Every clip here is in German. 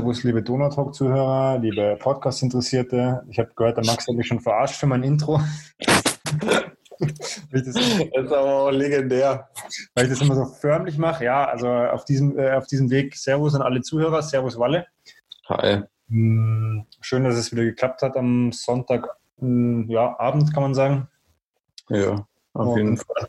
Servus, liebe Donautalk-Zuhörer, liebe Podcast-Interessierte. Ich habe gehört, der Max hat mich schon verarscht für mein Intro. das, ist aber auch legendär. Weil ich das immer so förmlich mache. Ja, also auf diesem, äh, auf diesem Weg Servus an alle Zuhörer. Servus, Walle. Hi. Hm, schön, dass es wieder geklappt hat am Sonntag, hm, ja, Abend, kann man sagen. Ja, auf jeden Fall.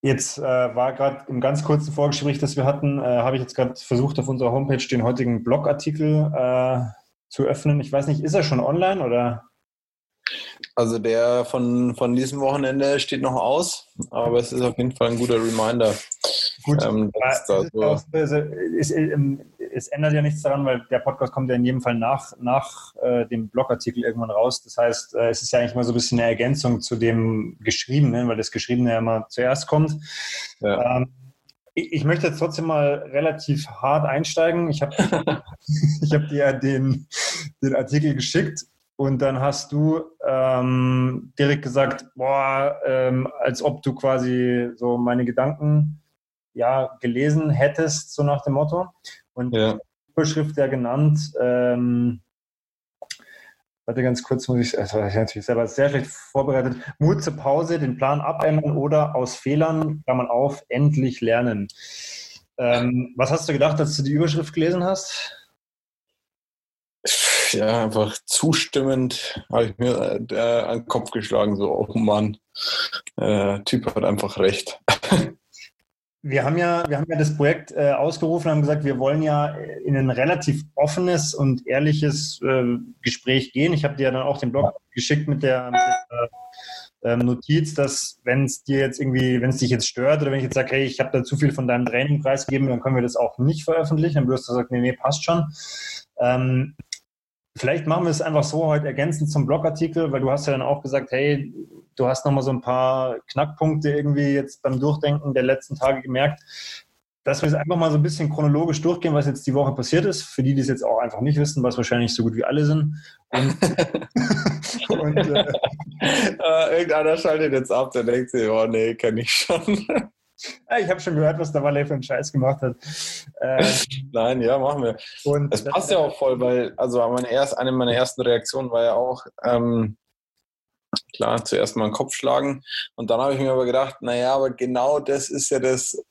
Jetzt äh, war gerade im ganz kurzen Vorgespräch, das wir hatten, äh, habe ich jetzt gerade versucht, auf unserer Homepage den heutigen Blogartikel äh, zu öffnen. Ich weiß nicht, ist er schon online oder? Also der von, von diesem Wochenende steht noch aus, aber es ist auf jeden Fall ein guter Reminder. Gut, ähm, so es, ist, ähm, es, ändert ja nichts daran, weil der Podcast kommt ja in jedem Fall nach, nach äh, dem Blogartikel irgendwann raus. Das heißt, äh, es ist ja eigentlich mal so ein bisschen eine Ergänzung zu dem Geschriebenen, weil das Geschriebene ja immer zuerst kommt. Ja. Ähm, ich, ich möchte jetzt trotzdem mal relativ hart einsteigen. Ich habe hab dir den, den Artikel geschickt und dann hast du ähm, direkt gesagt, boah, ähm, als ob du quasi so meine Gedanken ja gelesen hättest, so nach dem Motto. Und ja. die Überschrift ja genannt, ähm, warte ganz kurz, muss ich, also ich natürlich selber sehr schlecht vorbereitet. Mut zur Pause, den Plan abändern oder aus Fehlern, kann man auf, endlich lernen. Ähm, was hast du gedacht, als du die Überschrift gelesen hast? ja, einfach zustimmend habe ich mir äh, an den Kopf geschlagen, so, oh Mann, äh, Typ hat einfach recht. Wir haben ja, wir haben ja das Projekt äh, ausgerufen, haben gesagt, wir wollen ja in ein relativ offenes und ehrliches äh, Gespräch gehen. Ich habe dir ja dann auch den Blog geschickt mit der, mit der ähm, Notiz, dass wenn es dir jetzt irgendwie, wenn es dich jetzt stört oder wenn ich jetzt sage, hey, ich habe da zu viel von deinem Training preisgegeben, dann können wir das auch nicht veröffentlichen. Dann wirst du sagen, nee, nee, passt schon. Ähm, Vielleicht machen wir es einfach so heute ergänzend zum Blogartikel, weil du hast ja dann auch gesagt, hey, du hast nochmal so ein paar Knackpunkte irgendwie jetzt beim Durchdenken der letzten Tage gemerkt, dass wir es einfach mal so ein bisschen chronologisch durchgehen, was jetzt die Woche passiert ist. Für die, die es jetzt auch einfach nicht wissen, was wahrscheinlich so gut wie alle sind. Und, und äh, uh, irgendeiner schaltet jetzt ab, der denkt sich, oh nee, kenne ich schon. Ich habe schon gehört, was der Valet für einen Scheiß gemacht hat. Ähm, Nein, ja, machen wir. Und es passt ja auch voll, weil, also meine erst, eine meiner ersten Reaktionen war ja auch, ähm, klar, zuerst mal einen Kopf schlagen. Und dann habe ich mir aber gedacht, naja, aber genau das ist ja das,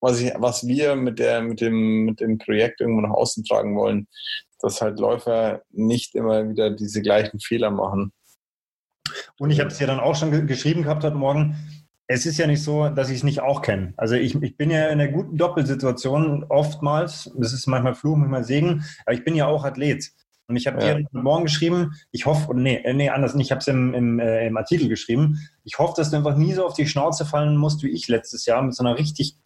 was, ich, was wir mit, der, mit, dem, mit dem Projekt irgendwo nach außen tragen wollen. Dass halt Läufer nicht immer wieder diese gleichen Fehler machen. Und ich habe es ja dann auch schon geschrieben gehabt heute Morgen es ist ja nicht so, dass ich es nicht auch kenne. Also ich, ich bin ja in einer guten Doppelsituation oftmals. Das ist manchmal Fluch, manchmal Segen. Aber ich bin ja auch Athlet. Und ich habe ja. dir morgen geschrieben, ich hoffe, nee, äh, nee, anders nicht, ich habe es im, im, äh, im Artikel geschrieben. Ich hoffe, dass du einfach nie so auf die Schnauze fallen musst wie ich letztes Jahr mit so einer richtig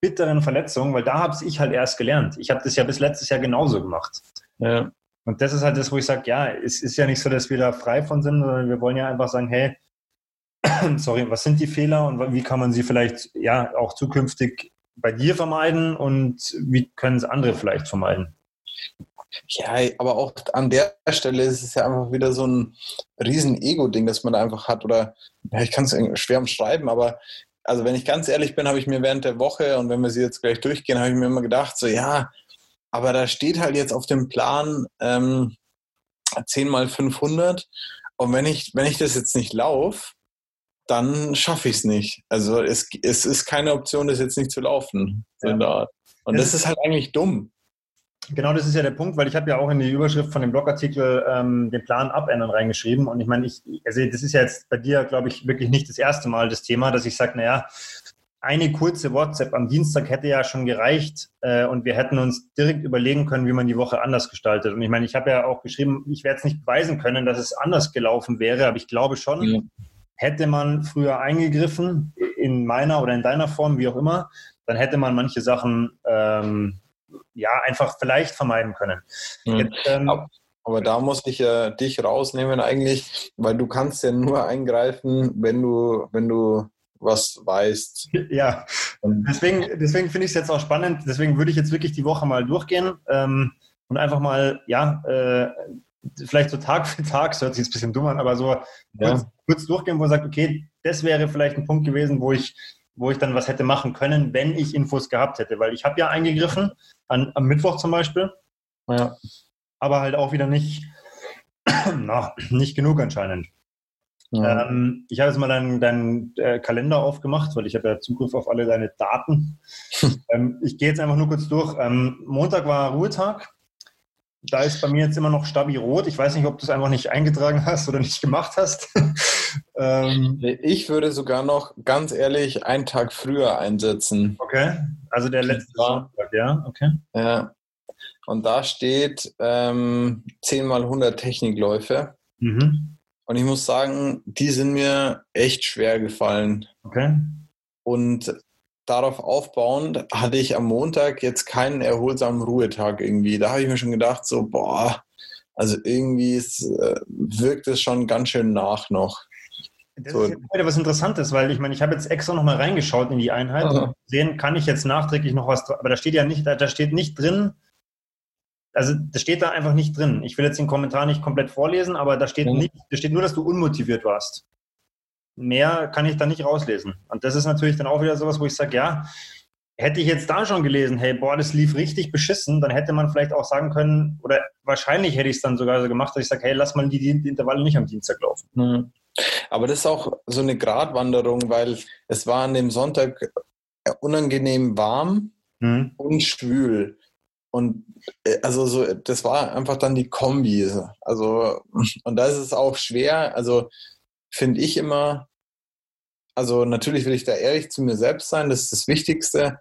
bitteren Verletzung, weil da habe ich halt erst gelernt. Ich habe das ja bis letztes Jahr genauso gemacht. Ja. Und das ist halt das, wo ich sage, ja, es ist ja nicht so, dass wir da frei von sind, sondern wir wollen ja einfach sagen, hey, sorry, was sind die Fehler und wie kann man sie vielleicht ja auch zukünftig bei dir vermeiden und wie können es andere vielleicht vermeiden? Ja, aber auch an der Stelle ist es ja einfach wieder so ein riesen Ego-Ding, das man da einfach hat. Oder ja, ich kann es schwer umschreiben, aber also wenn ich ganz ehrlich bin, habe ich mir während der Woche und wenn wir sie jetzt gleich durchgehen, habe ich mir immer gedacht, so ja, aber da steht halt jetzt auf dem Plan ähm, 10 mal 500 und wenn ich, wenn ich das jetzt nicht laufe, dann schaffe ich es nicht. Also es, es ist keine Option, das jetzt nicht zu laufen. Ja. Und das, das ist halt eigentlich dumm. Genau, das ist ja der Punkt, weil ich habe ja auch in die Überschrift von dem Blogartikel ähm, den Plan abändern reingeschrieben. Und ich meine, ich, also das ist ja jetzt bei dir, glaube ich, wirklich nicht das erste Mal das Thema, dass ich sage, naja, eine kurze WhatsApp am Dienstag hätte ja schon gereicht äh, und wir hätten uns direkt überlegen können, wie man die Woche anders gestaltet. Und ich meine, ich habe ja auch geschrieben, ich werde es nicht beweisen können, dass es anders gelaufen wäre, aber ich glaube schon, ja. Hätte man früher eingegriffen, in meiner oder in deiner Form, wie auch immer, dann hätte man manche Sachen ähm, ja einfach vielleicht vermeiden können. Mhm. Jetzt, ähm, aber da muss ich ja dich rausnehmen eigentlich, weil du kannst ja nur eingreifen, wenn du, wenn du was weißt. Ja, deswegen, deswegen finde ich es jetzt auch spannend. Deswegen würde ich jetzt wirklich die Woche mal durchgehen ähm, und einfach mal, ja, äh, vielleicht so Tag für Tag, das hört sich jetzt ein bisschen dumm an, aber so ja. kurz, kurz, durchgehen, wo er sagt, okay, das wäre vielleicht ein Punkt gewesen, wo ich, wo ich dann was hätte machen können, wenn ich Infos gehabt hätte. Weil ich habe ja eingegriffen, an, am Mittwoch zum Beispiel. Ja. Aber halt auch wieder nicht, na, nicht genug anscheinend. Ja. Ähm, ich habe jetzt mal deinen, deinen äh, Kalender aufgemacht, weil ich habe ja Zugriff auf alle deine Daten. ähm, ich gehe jetzt einfach nur kurz durch. Ähm, Montag war Ruhetag. Da ist bei mir jetzt immer noch Stabi rot. Ich weiß nicht, ob du es einfach nicht eingetragen hast oder nicht gemacht hast. ähm, ich würde sogar noch ganz ehrlich einen Tag früher einsetzen. Okay, also der letzte Sonntag, ja, okay. Ja. Und da steht ähm, 10 mal 100 Technikläufe. Mhm. Und ich muss sagen, die sind mir echt schwer gefallen. Okay. Und darauf aufbauend hatte ich am Montag jetzt keinen erholsamen Ruhetag irgendwie. Da habe ich mir schon gedacht, so, boah, also irgendwie ist, äh, wirkt es schon ganz schön nach noch. Das so. ist jetzt wieder was Interessantes, weil ich meine, ich habe jetzt extra nochmal reingeschaut in die Einheit Aha. und sehen, kann ich jetzt nachträglich noch was, aber da steht ja nicht, da steht nicht drin, also das steht da einfach nicht drin. Ich will jetzt den Kommentar nicht komplett vorlesen, aber da steht, nicht, da steht nur, dass du unmotiviert warst. Mehr kann ich da nicht rauslesen. Und das ist natürlich dann auch wieder sowas, wo ich sage, ja, hätte ich jetzt da schon gelesen, hey, boah, das lief richtig beschissen, dann hätte man vielleicht auch sagen können, oder wahrscheinlich hätte ich es dann sogar so gemacht, dass ich sage, hey, lass mal die, die Intervalle nicht am Dienstag laufen. Mhm. Aber das ist auch so eine Gratwanderung, weil es war an dem Sonntag unangenehm warm mhm. und schwül. Und äh, also so, das war einfach dann die Kombi. Also, und da ist es auch schwer, also finde ich immer, also natürlich will ich da ehrlich zu mir selbst sein, das ist das Wichtigste.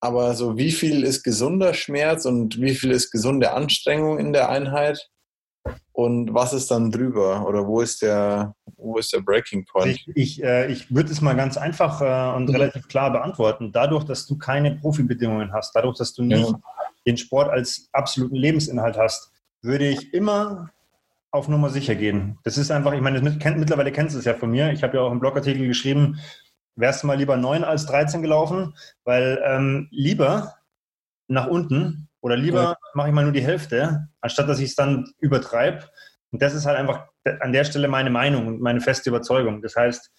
Aber so wie viel ist gesunder Schmerz und wie viel ist gesunde Anstrengung in der Einheit? Und was ist dann drüber? Oder wo ist der, wo ist der Breaking Point? Ich, ich, äh, ich würde es mal ganz einfach äh, und mhm. relativ klar beantworten. Dadurch, dass du keine Profibedingungen hast, dadurch, dass du nicht ja den Sport als absoluten Lebensinhalt hast, würde ich immer auf Nummer sicher gehen. Das ist einfach, ich meine, mittlerweile kennst du es ja von mir. Ich habe ja auch einen Blogartikel geschrieben, wärst du mal lieber 9 als 13 gelaufen, weil ähm, lieber nach unten oder lieber ja. mache ich mal nur die Hälfte, anstatt dass ich es dann übertreibe. Und das ist halt einfach an der Stelle meine Meinung und meine feste Überzeugung. Das heißt,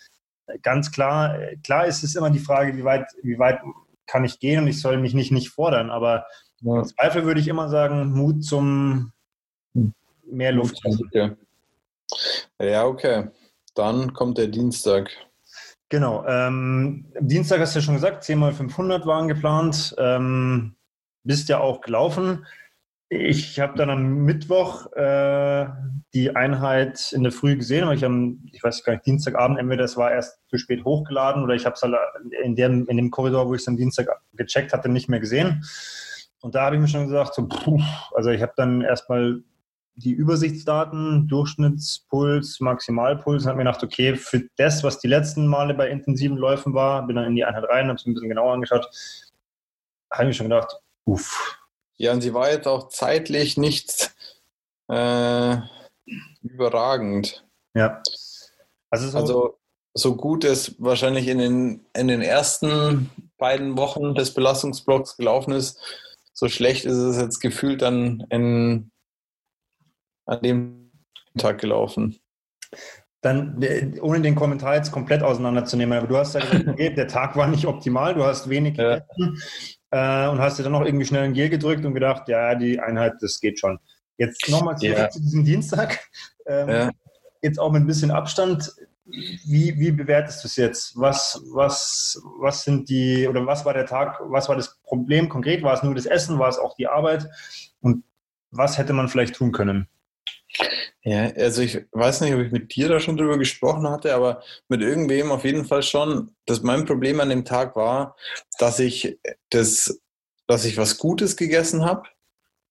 ganz klar, klar ist es immer die Frage, wie weit, wie weit kann ich gehen und ich soll mich nicht, nicht fordern, aber ja. Im Zweifel würde ich immer sagen, Mut zum mehr Luft. Ja, okay. Dann kommt der Dienstag. Genau. Ähm, Dienstag hast du ja schon gesagt, 10 mal 500 waren geplant. Ähm, bist ja auch gelaufen. Ich habe dann am Mittwoch äh, die Einheit in der Früh gesehen, weil ich am, ich weiß gar nicht, Dienstagabend, entweder das war erst zu spät hochgeladen oder ich habe es halt in dem, in dem Korridor, wo ich es am Dienstag gecheckt hatte, nicht mehr gesehen. Und da habe ich mir schon gesagt, so, puh, also ich habe dann erstmal die Übersichtsdaten, Durchschnittspuls, Maximalpuls und habe mir gedacht, okay, für das, was die letzten Male bei intensiven Läufen war, bin dann in die Einheit rein, habe es ein bisschen genauer angeschaut, habe ich mir schon gedacht, uff. Ja, und sie war jetzt auch zeitlich nicht äh, überragend. Ja. Also so, also so gut es wahrscheinlich in den, in den ersten beiden Wochen des Belastungsblocks gelaufen ist, so schlecht ist es jetzt gefühlt dann in, an dem Tag gelaufen. Dann, äh, ohne den Kommentar jetzt komplett auseinanderzunehmen, aber du hast ja gesagt, okay, der Tag war nicht optimal, du hast wenig ja. gegessen äh, und hast dir dann noch irgendwie schnell ein Gel gedrückt und gedacht, ja, die Einheit, das geht schon. Jetzt nochmal zurück ja. zu diesem Dienstag. Ähm, ja. Jetzt auch mit ein bisschen Abstand. Wie, wie bewertest du es jetzt? Was, was, was sind die, oder was war der Tag, was war das Problem konkret? War es nur das Essen, war es auch die Arbeit? Und was hätte man vielleicht tun können? Ja, also ich weiß nicht, ob ich mit dir da schon drüber gesprochen hatte, aber mit irgendwem auf jeden Fall schon, dass mein Problem an dem Tag war, dass ich das, dass ich was Gutes gegessen habe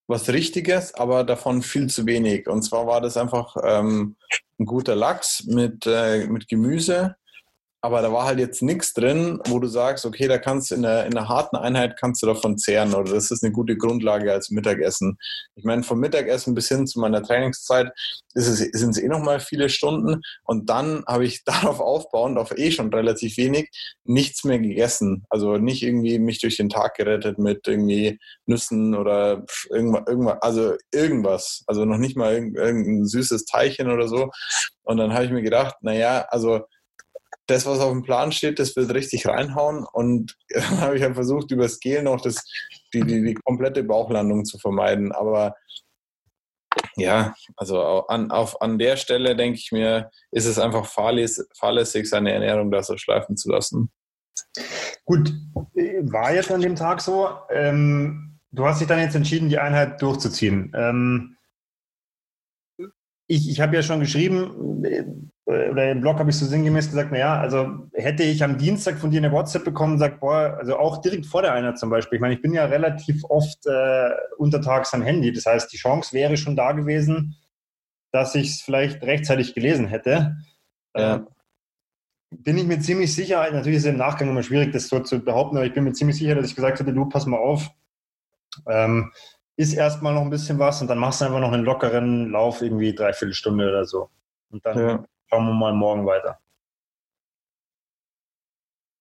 was Richtiges, aber davon viel zu wenig. Und zwar war das einfach ähm, ein guter Lachs mit, äh, mit Gemüse aber da war halt jetzt nichts drin, wo du sagst, okay, da kannst du in einer, in einer harten Einheit kannst du davon zehren oder das ist eine gute Grundlage als Mittagessen. Ich meine, vom Mittagessen bis hin zu meiner Trainingszeit ist es, sind es eh nochmal viele Stunden und dann habe ich darauf aufbauend, auf eh schon relativ wenig, nichts mehr gegessen. Also nicht irgendwie mich durch den Tag gerettet mit irgendwie Nüssen oder irgendwas, irgendwas also irgendwas. Also noch nicht mal irgendein süßes Teilchen oder so. Und dann habe ich mir gedacht, naja, also das, was auf dem Plan steht, das wird richtig reinhauen. Und dann habe ich halt versucht, über Gel noch das, die, die, die komplette Bauchlandung zu vermeiden. Aber ja, also an, auf, an der Stelle denke ich mir, ist es einfach fahrlässig, fahrlässig, seine Ernährung da so schleifen zu lassen. Gut, war jetzt an dem Tag so. Ähm, du hast dich dann jetzt entschieden, die Einheit durchzuziehen. Ähm, ich, ich habe ja schon geschrieben, oder im Blog habe ich so sinngemäß gesagt, naja, also hätte ich am Dienstag von dir eine WhatsApp bekommen, sagt, boah, also auch direkt vor der Einheit zum Beispiel. Ich meine, ich bin ja relativ oft äh, untertags am Handy. Das heißt, die Chance wäre schon da gewesen, dass ich es vielleicht rechtzeitig gelesen hätte. Ja. Äh, bin ich mir ziemlich sicher, natürlich ist es im Nachgang immer schwierig, das so zu behaupten, aber ich bin mir ziemlich sicher, dass ich gesagt hätte, du, pass mal auf, ähm, ist erstmal noch ein bisschen was und dann machst du einfach noch einen lockeren Lauf, irgendwie dreiviertel Stunde oder so. Und dann ja. Schauen wir mal morgen weiter.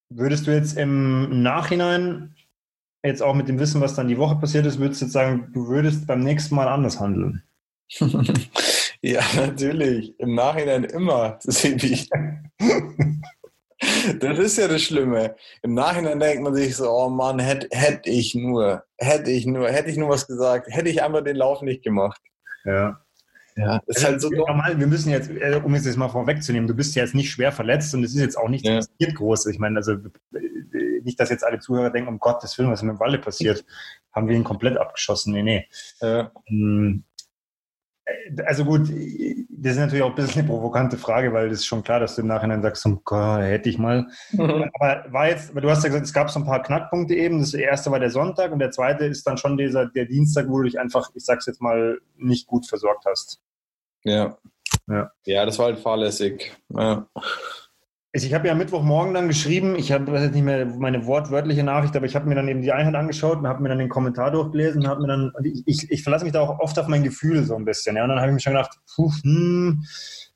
Würdest du jetzt im Nachhinein, jetzt auch mit dem Wissen, was dann die Woche passiert ist, würdest du jetzt sagen, du würdest beim nächsten Mal anders handeln? ja, natürlich. Im Nachhinein immer, Sebi. Das ist ja das Schlimme. Im Nachhinein denkt man sich so, oh Mann, hätte hätt ich nur, hätte ich nur, hätte ich nur was gesagt, hätte ich einfach den Lauf nicht gemacht. Ja. Ja, ist halt so normal. Wir müssen jetzt, äh, um es jetzt mal vorwegzunehmen, du bist ja jetzt nicht schwer verletzt und es ist jetzt auch nicht ja. passiert groß. Ich meine, also nicht, dass jetzt alle Zuhörer denken, um Gottes Willen, was ist mit dem Walle passiert, haben wir ihn komplett abgeschossen. Nee, nee. Ja. Ähm, also gut, das ist natürlich auch ein bisschen eine provokante Frage, weil das ist schon klar, dass du im Nachhinein sagst, oh Gott, hätte ich mal. Mhm. Aber war jetzt, du hast ja gesagt, es gab so ein paar Knackpunkte eben. Das erste war der Sonntag und der zweite ist dann schon dieser, der Dienstag, wo du dich einfach, ich sag's jetzt mal, nicht gut versorgt hast. Ja. Ja, ja das war halt fahrlässig. Ja. Also ich habe ja Mittwochmorgen dann geschrieben, ich habe jetzt nicht mehr meine wortwörtliche Nachricht, aber ich habe mir dann eben die Einheit angeschaut und habe mir dann den Kommentar durchgelesen und habe mir dann, ich, ich verlasse mich da auch oft auf mein Gefühl so ein bisschen. Ja, und dann habe ich mir schon gedacht, puh, hm,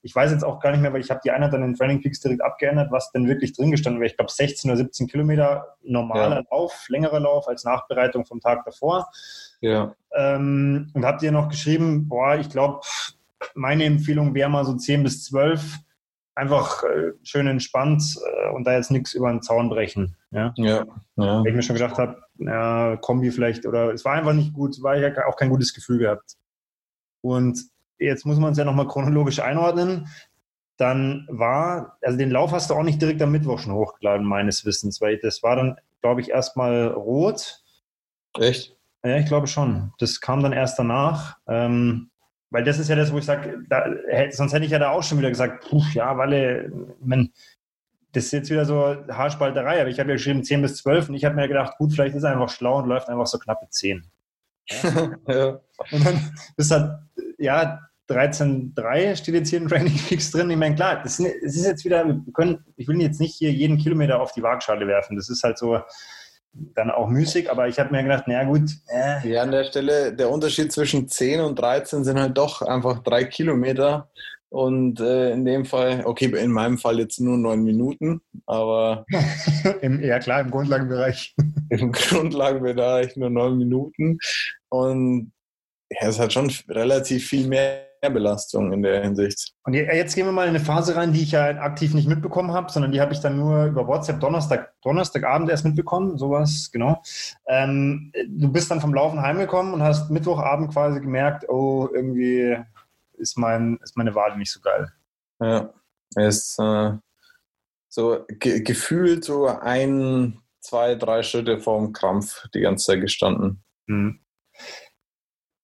ich weiß jetzt auch gar nicht mehr, weil ich habe die Einheit dann in Training Peaks direkt abgeändert, was denn wirklich drin gestanden wäre. Ich glaube 16 oder 17 Kilometer normaler ja. Lauf, längerer Lauf als Nachbereitung vom Tag davor. Ja. Ähm, und habe dir noch geschrieben, boah, ich glaube, meine Empfehlung wäre mal so 10 bis 12 einfach äh, schön entspannt äh, und da jetzt nichts über den Zaun brechen. Ja, ja, ja. Weil ich mir schon gedacht habe, ja, Kombi vielleicht oder es war einfach nicht gut, war ich auch kein gutes Gefühl gehabt. Und jetzt muss man es ja nochmal chronologisch einordnen. Dann war, also den Lauf hast du auch nicht direkt am Mittwoch schon hochgeladen, meines Wissens, weil das war dann, glaube ich, erstmal rot. Echt? Ja, ich glaube schon. Das kam dann erst danach. Ähm, weil das ist ja das, wo ich sage, sonst hätte ich ja da auch schon wieder gesagt, puh, ja, weil man, das ist jetzt wieder so Haarspalterei, aber ich habe ja geschrieben 10 bis 12 und ich habe mir gedacht, gut, vielleicht ist er einfach schlau und läuft einfach so knappe 10. Ja. ja. Und dann ist halt, ja, 13,3 steht jetzt hier im Training Fix drin. Ich meine, klar, das ist jetzt wieder, wir können, ich will jetzt nicht hier jeden Kilometer auf die Waagschale werfen. Das ist halt so, dann auch müßig, aber ich habe mir gedacht, naja gut. Äh. Ja, an der Stelle, der Unterschied zwischen 10 und 13 sind halt doch einfach drei Kilometer. Und äh, in dem Fall, okay, in meinem Fall jetzt nur neun Minuten, aber. Im, ja, klar, im Grundlagenbereich. Im Grundlagenbereich nur neun Minuten. Und ja, es hat schon relativ viel mehr Belastung in der Hinsicht. Und jetzt gehen wir mal in eine Phase rein, die ich ja aktiv nicht mitbekommen habe, sondern die habe ich dann nur über WhatsApp Donnerstag, Donnerstagabend erst mitbekommen, sowas, genau. Ähm, du bist dann vom Laufen heimgekommen und hast Mittwochabend quasi gemerkt, oh, irgendwie ist, mein, ist meine Wade nicht so geil. Ja, ist äh, so ge gefühlt so ein, zwei, drei Schritte vorm Krampf die ganze Zeit gestanden. Mhm.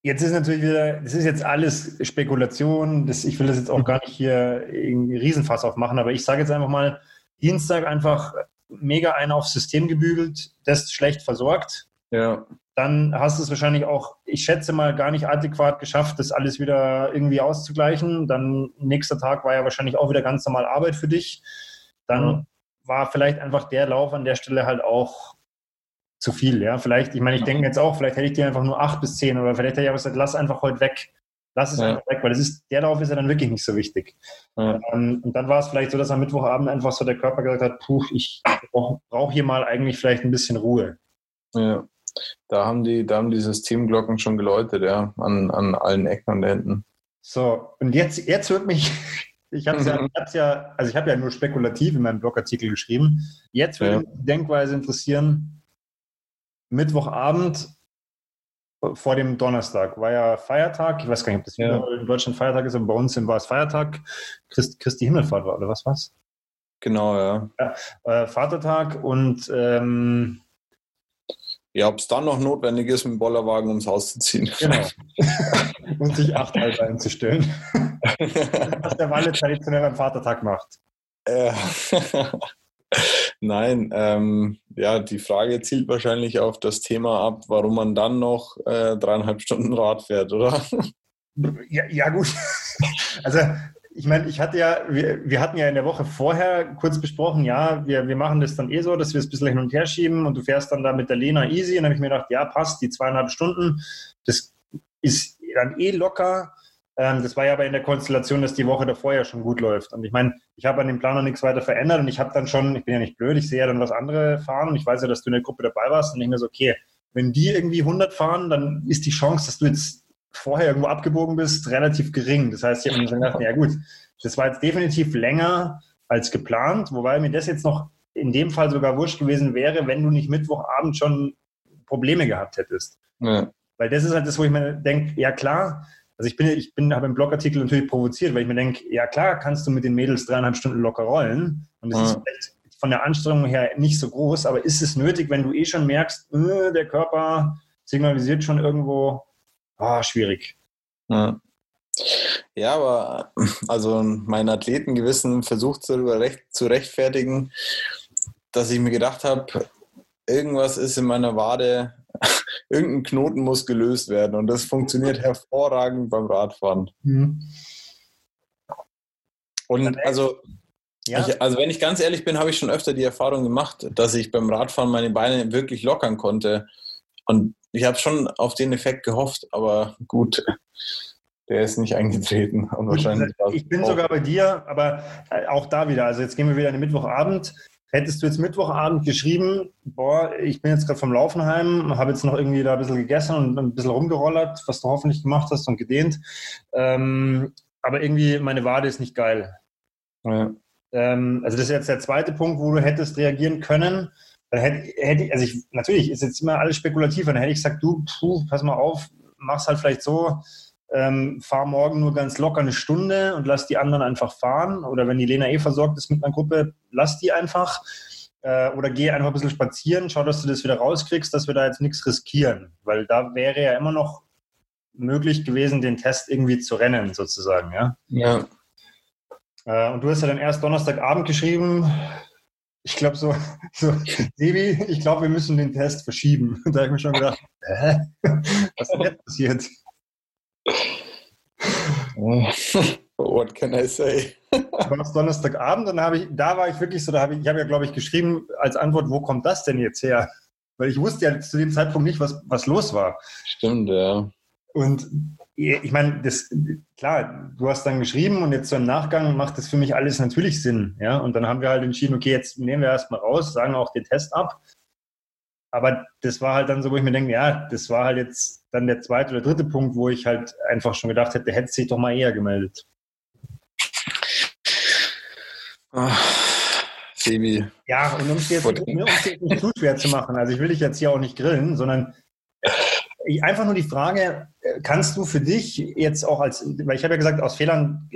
Jetzt ist natürlich wieder, das ist jetzt alles Spekulation. Das, ich will das jetzt auch gar nicht hier irgendwie Riesenfass aufmachen, aber ich sage jetzt einfach mal, Dienstag einfach mega einen aufs System gebügelt, das schlecht versorgt. Ja. Dann hast du es wahrscheinlich auch, ich schätze mal, gar nicht adäquat geschafft, das alles wieder irgendwie auszugleichen. Dann nächster Tag war ja wahrscheinlich auch wieder ganz normal Arbeit für dich. Dann mhm. war vielleicht einfach der Lauf an der Stelle halt auch zu viel. Ja, vielleicht, ich meine, ich denke jetzt auch, vielleicht hätte ich dir einfach nur acht bis zehn oder vielleicht hätte ich aber gesagt, lass einfach heute weg. Lass es ja. einfach weg, weil das ist, der Lauf ist ja dann wirklich nicht so wichtig. Ja. Ähm, und dann war es vielleicht so, dass am Mittwochabend einfach so der Körper gesagt hat, puh, ich brauche brauch hier mal eigentlich vielleicht ein bisschen Ruhe. Ja. Da haben die, da haben die Systemglocken schon geläutet, ja, an, an allen Ecken und Enden. So, und jetzt, jetzt wird mich, ich habe ja, ich ja, also ich habe ja nur spekulativ in meinem Blogartikel geschrieben. Jetzt würde ja. mich die Denkweise interessieren, Mittwochabend vor dem Donnerstag war ja Feiertag. Ich weiß gar nicht, ob das ja. in Deutschland Feiertag ist, aber bei uns war es Feiertag. Christ, Christi Himmelfahrt war, oder was war's? Genau, ja. ja äh, Vatertag und ähm, ja, ob es dann noch notwendig ist, mit dem Bollerwagen ums Haus zu ziehen. Genau. und sich acht Alter einzustellen. was der Walle traditionell am Vatertag macht. Äh, Nein, ähm, ja, die Frage zielt wahrscheinlich auf das Thema ab, warum man dann noch äh, dreieinhalb Stunden Rad fährt, oder? Ja, ja gut. Also ich meine, ich hatte ja, wir, wir, hatten ja in der Woche vorher kurz besprochen, ja, wir, wir machen das dann eh so, dass wir es ein bisschen hin und her schieben und du fährst dann da mit der Lena easy. Und dann habe ich mir gedacht, ja, passt, die zweieinhalb Stunden, das ist dann eh locker. Ähm, das war ja aber in der Konstellation, dass die Woche davor ja schon gut läuft. Und ich meine, ich habe an dem Plan noch nichts weiter verändert und ich habe dann schon, ich bin ja nicht blöd, ich sehe ja dann, was andere fahren und ich weiß ja, dass du in der Gruppe dabei warst und ich mir so, okay, wenn die irgendwie 100 fahren, dann ist die Chance, dass du jetzt vorher irgendwo abgebogen bist, relativ gering. Das heißt, ich habe mir gedacht, ja gut, das war jetzt definitiv länger als geplant, wobei mir das jetzt noch in dem Fall sogar wurscht gewesen wäre, wenn du nicht Mittwochabend schon Probleme gehabt hättest. Ja. Weil das ist halt das, wo ich mir denke, ja klar, also ich bin, ich bin, habe im Blogartikel natürlich provoziert, weil ich mir denke, ja klar, kannst du mit den Mädels dreieinhalb Stunden locker rollen. Und das ja. ist vielleicht von der Anstrengung her nicht so groß, aber ist es nötig, wenn du eh schon merkst, äh, der Körper signalisiert schon irgendwo, ah, schwierig. Ja. ja. aber also mein Athletengewissen versucht darüber recht, zu rechtfertigen, dass ich mir gedacht habe, irgendwas ist in meiner Wade, irgendein Knoten muss gelöst werden und das funktioniert hervorragend beim Radfahren. Mhm. Und also, ja. ich, also wenn ich ganz ehrlich bin, habe ich schon öfter die Erfahrung gemacht, dass ich beim Radfahren meine Beine wirklich lockern konnte. Und ich habe schon auf den Effekt gehofft, aber gut, der ist nicht eingetreten. Und wahrscheinlich ich bin sogar bei dir, aber äh, auch da wieder. Also jetzt gehen wir wieder in den Mittwochabend. Hättest du jetzt Mittwochabend geschrieben, boah, ich bin jetzt gerade vom Laufen heim, habe jetzt noch irgendwie da ein bisschen gegessen und ein bisschen rumgerollert, was du hoffentlich gemacht hast und gedehnt. Ähm, aber irgendwie meine Wade ist nicht geil. Ja. Ähm, also das ist jetzt der zweite Punkt, wo du hättest reagieren können dann hätte, hätte also ich, natürlich ist jetzt immer alles spekulativ, dann hätte ich gesagt, du, puh, pass mal auf, mach's halt vielleicht so, ähm, fahr morgen nur ganz locker eine Stunde und lass die anderen einfach fahren. Oder wenn die Lena eh versorgt ist mit einer Gruppe, lass die einfach. Äh, oder geh einfach ein bisschen spazieren, schau, dass du das wieder rauskriegst, dass wir da jetzt nichts riskieren. Weil da wäre ja immer noch möglich gewesen, den Test irgendwie zu rennen, sozusagen, ja. Ja. Äh, und du hast ja dann erst Donnerstagabend geschrieben, ich glaube so, so, Sebi, ich glaube, wir müssen den Test verschieben. Da habe ich mir schon gedacht, hä? Was ist denn jetzt passiert? What can I say? War es Donnerstagabend und habe ich, da war ich wirklich so, da habe ich, ich habe ja, glaube ich, geschrieben als Antwort, wo kommt das denn jetzt her? Weil ich wusste ja zu dem Zeitpunkt nicht, was, was los war. Stimmt, ja. Und ich meine, das, klar, du hast dann geschrieben und jetzt so im Nachgang macht das für mich alles natürlich Sinn. Ja? Und dann haben wir halt entschieden, okay, jetzt nehmen wir erstmal raus, sagen auch den Test ab. Aber das war halt dann so, wo ich mir denke, ja, das war halt jetzt dann der zweite oder dritte Punkt, wo ich halt einfach schon gedacht hätte, hätte sich doch mal eher gemeldet. Ach, Sebi. Ja, und um es jetzt, um jetzt nicht zu schwer zu machen, also ich will dich jetzt hier auch nicht grillen, sondern einfach nur die Frage, kannst du für dich jetzt auch als, weil ich habe ja gesagt, aus Fehlern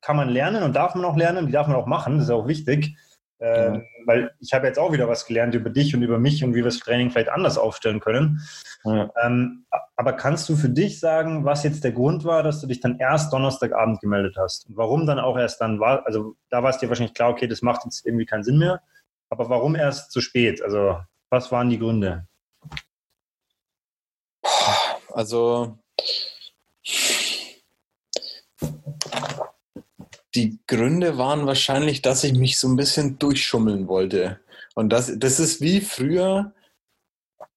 kann man lernen und darf man auch lernen, die darf man auch machen, das ist auch wichtig. Äh, mhm. Weil ich habe jetzt auch wieder was gelernt über dich und über mich und wie wir das Training vielleicht anders aufstellen können. Mhm. Ähm, aber kannst du für dich sagen, was jetzt der Grund war, dass du dich dann erst Donnerstagabend gemeldet hast? Und warum dann auch erst dann war? Also da war es dir wahrscheinlich klar, okay, das macht jetzt irgendwie keinen Sinn mehr. Aber warum erst zu spät? Also was waren die Gründe? Also die Gründe waren wahrscheinlich, dass ich mich so ein bisschen durchschummeln wollte. Und das, das ist wie früher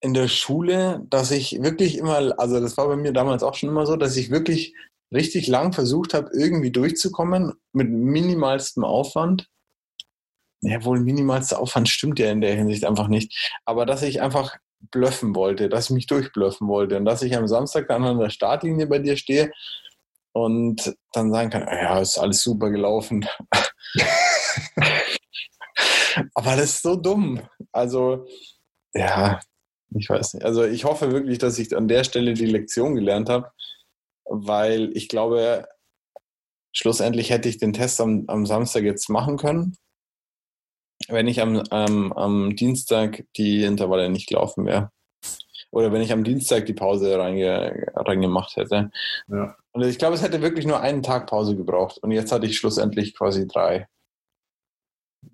in der Schule, dass ich wirklich immer, also das war bei mir damals auch schon immer so, dass ich wirklich richtig lang versucht habe, irgendwie durchzukommen mit minimalstem Aufwand. Ja, wohl minimalster Aufwand stimmt ja in der Hinsicht einfach nicht. Aber dass ich einfach blöffen wollte, dass ich mich durchblöffen wollte und dass ich am Samstag dann an der Startlinie bei dir stehe und dann sagen kann, ja, ist alles super gelaufen. Aber das ist so dumm. Also, ja, ich weiß nicht. Also ich hoffe wirklich, dass ich an der Stelle die Lektion gelernt habe, weil ich glaube, schlussendlich hätte ich den Test am, am Samstag jetzt machen können, wenn ich am, am, am Dienstag die Intervalle nicht gelaufen wäre. Oder wenn ich am Dienstag die Pause reinge, reingemacht hätte. Ja. Und ich glaube, es hätte wirklich nur einen Tag Pause gebraucht. Und jetzt hatte ich schlussendlich quasi drei.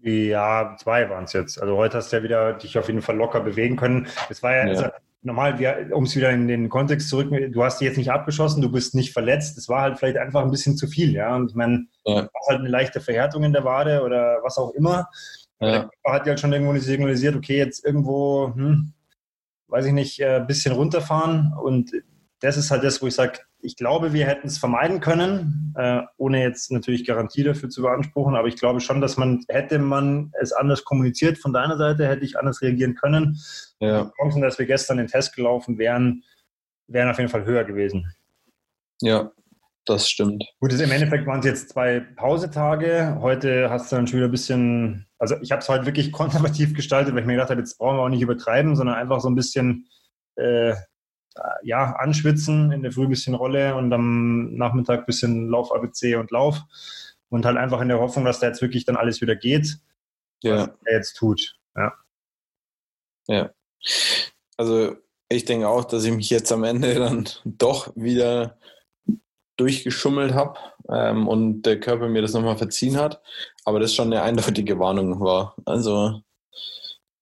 Ja, zwei waren es jetzt. Also heute hast du ja wieder dich auf jeden Fall locker bewegen können. Es war ja, ja. Also, normal, um es wieder in den Kontext zurück, du hast dich jetzt nicht abgeschossen, du bist nicht verletzt. Es war halt vielleicht einfach ein bisschen zu viel, ja. Und ich meine, ja. du hast halt eine leichte Verhärtung in der Wade oder was auch immer. Ja. Der Körper hat ja halt schon irgendwo signalisiert, okay, jetzt irgendwo, hm, weiß ich nicht, ein äh, bisschen runterfahren. Und das ist halt das, wo ich sage, ich glaube, wir hätten es vermeiden können, äh, ohne jetzt natürlich Garantie dafür zu beanspruchen, aber ich glaube schon, dass man, hätte man es anders kommuniziert von deiner Seite, hätte ich anders reagieren können. Ja. Die Chancen, dass wir gestern den Test gelaufen wären, wären auf jeden Fall höher gewesen. Ja, das stimmt. Gut, im Endeffekt waren es jetzt zwei Pausetage. Heute hast du dann schon wieder ein bisschen, also ich habe es heute wirklich konservativ gestaltet, weil ich mir gedacht habe, jetzt brauchen wir auch nicht übertreiben, sondern einfach so ein bisschen äh, ja, anschwitzen, in der Früh ein bisschen Rolle und am Nachmittag ein bisschen Lauf ABC und Lauf. Und halt einfach in der Hoffnung, dass da jetzt wirklich dann alles wieder geht, ja. was er jetzt tut. Ja. Ja. Also ich denke auch, dass ich mich jetzt am Ende dann doch wieder durchgeschummelt habe ähm, und der Körper mir das nochmal verziehen hat. Aber das schon eine eindeutige Warnung war. Also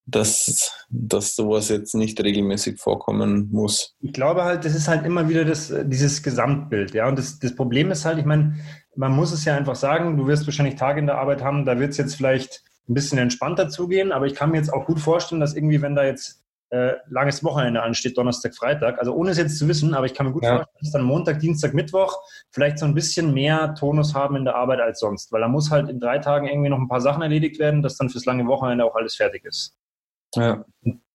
dass, dass sowas jetzt nicht regelmäßig vorkommen muss. Ich glaube halt, das ist halt immer wieder das, dieses Gesamtbild. Ja? Und das, das Problem ist halt, ich meine, man muss es ja einfach sagen, du wirst wahrscheinlich Tage in der Arbeit haben, da wird es jetzt vielleicht ein bisschen entspannter zugehen, aber ich kann mir jetzt auch gut vorstellen, dass irgendwie, wenn da jetzt äh, langes Wochenende ansteht, Donnerstag, Freitag, also ohne es jetzt zu wissen, aber ich kann mir gut ja. vorstellen, dass dann Montag, Dienstag, Mittwoch vielleicht so ein bisschen mehr Tonus haben in der Arbeit als sonst, weil da muss halt in drei Tagen irgendwie noch ein paar Sachen erledigt werden, dass dann fürs lange Wochenende auch alles fertig ist. Ja.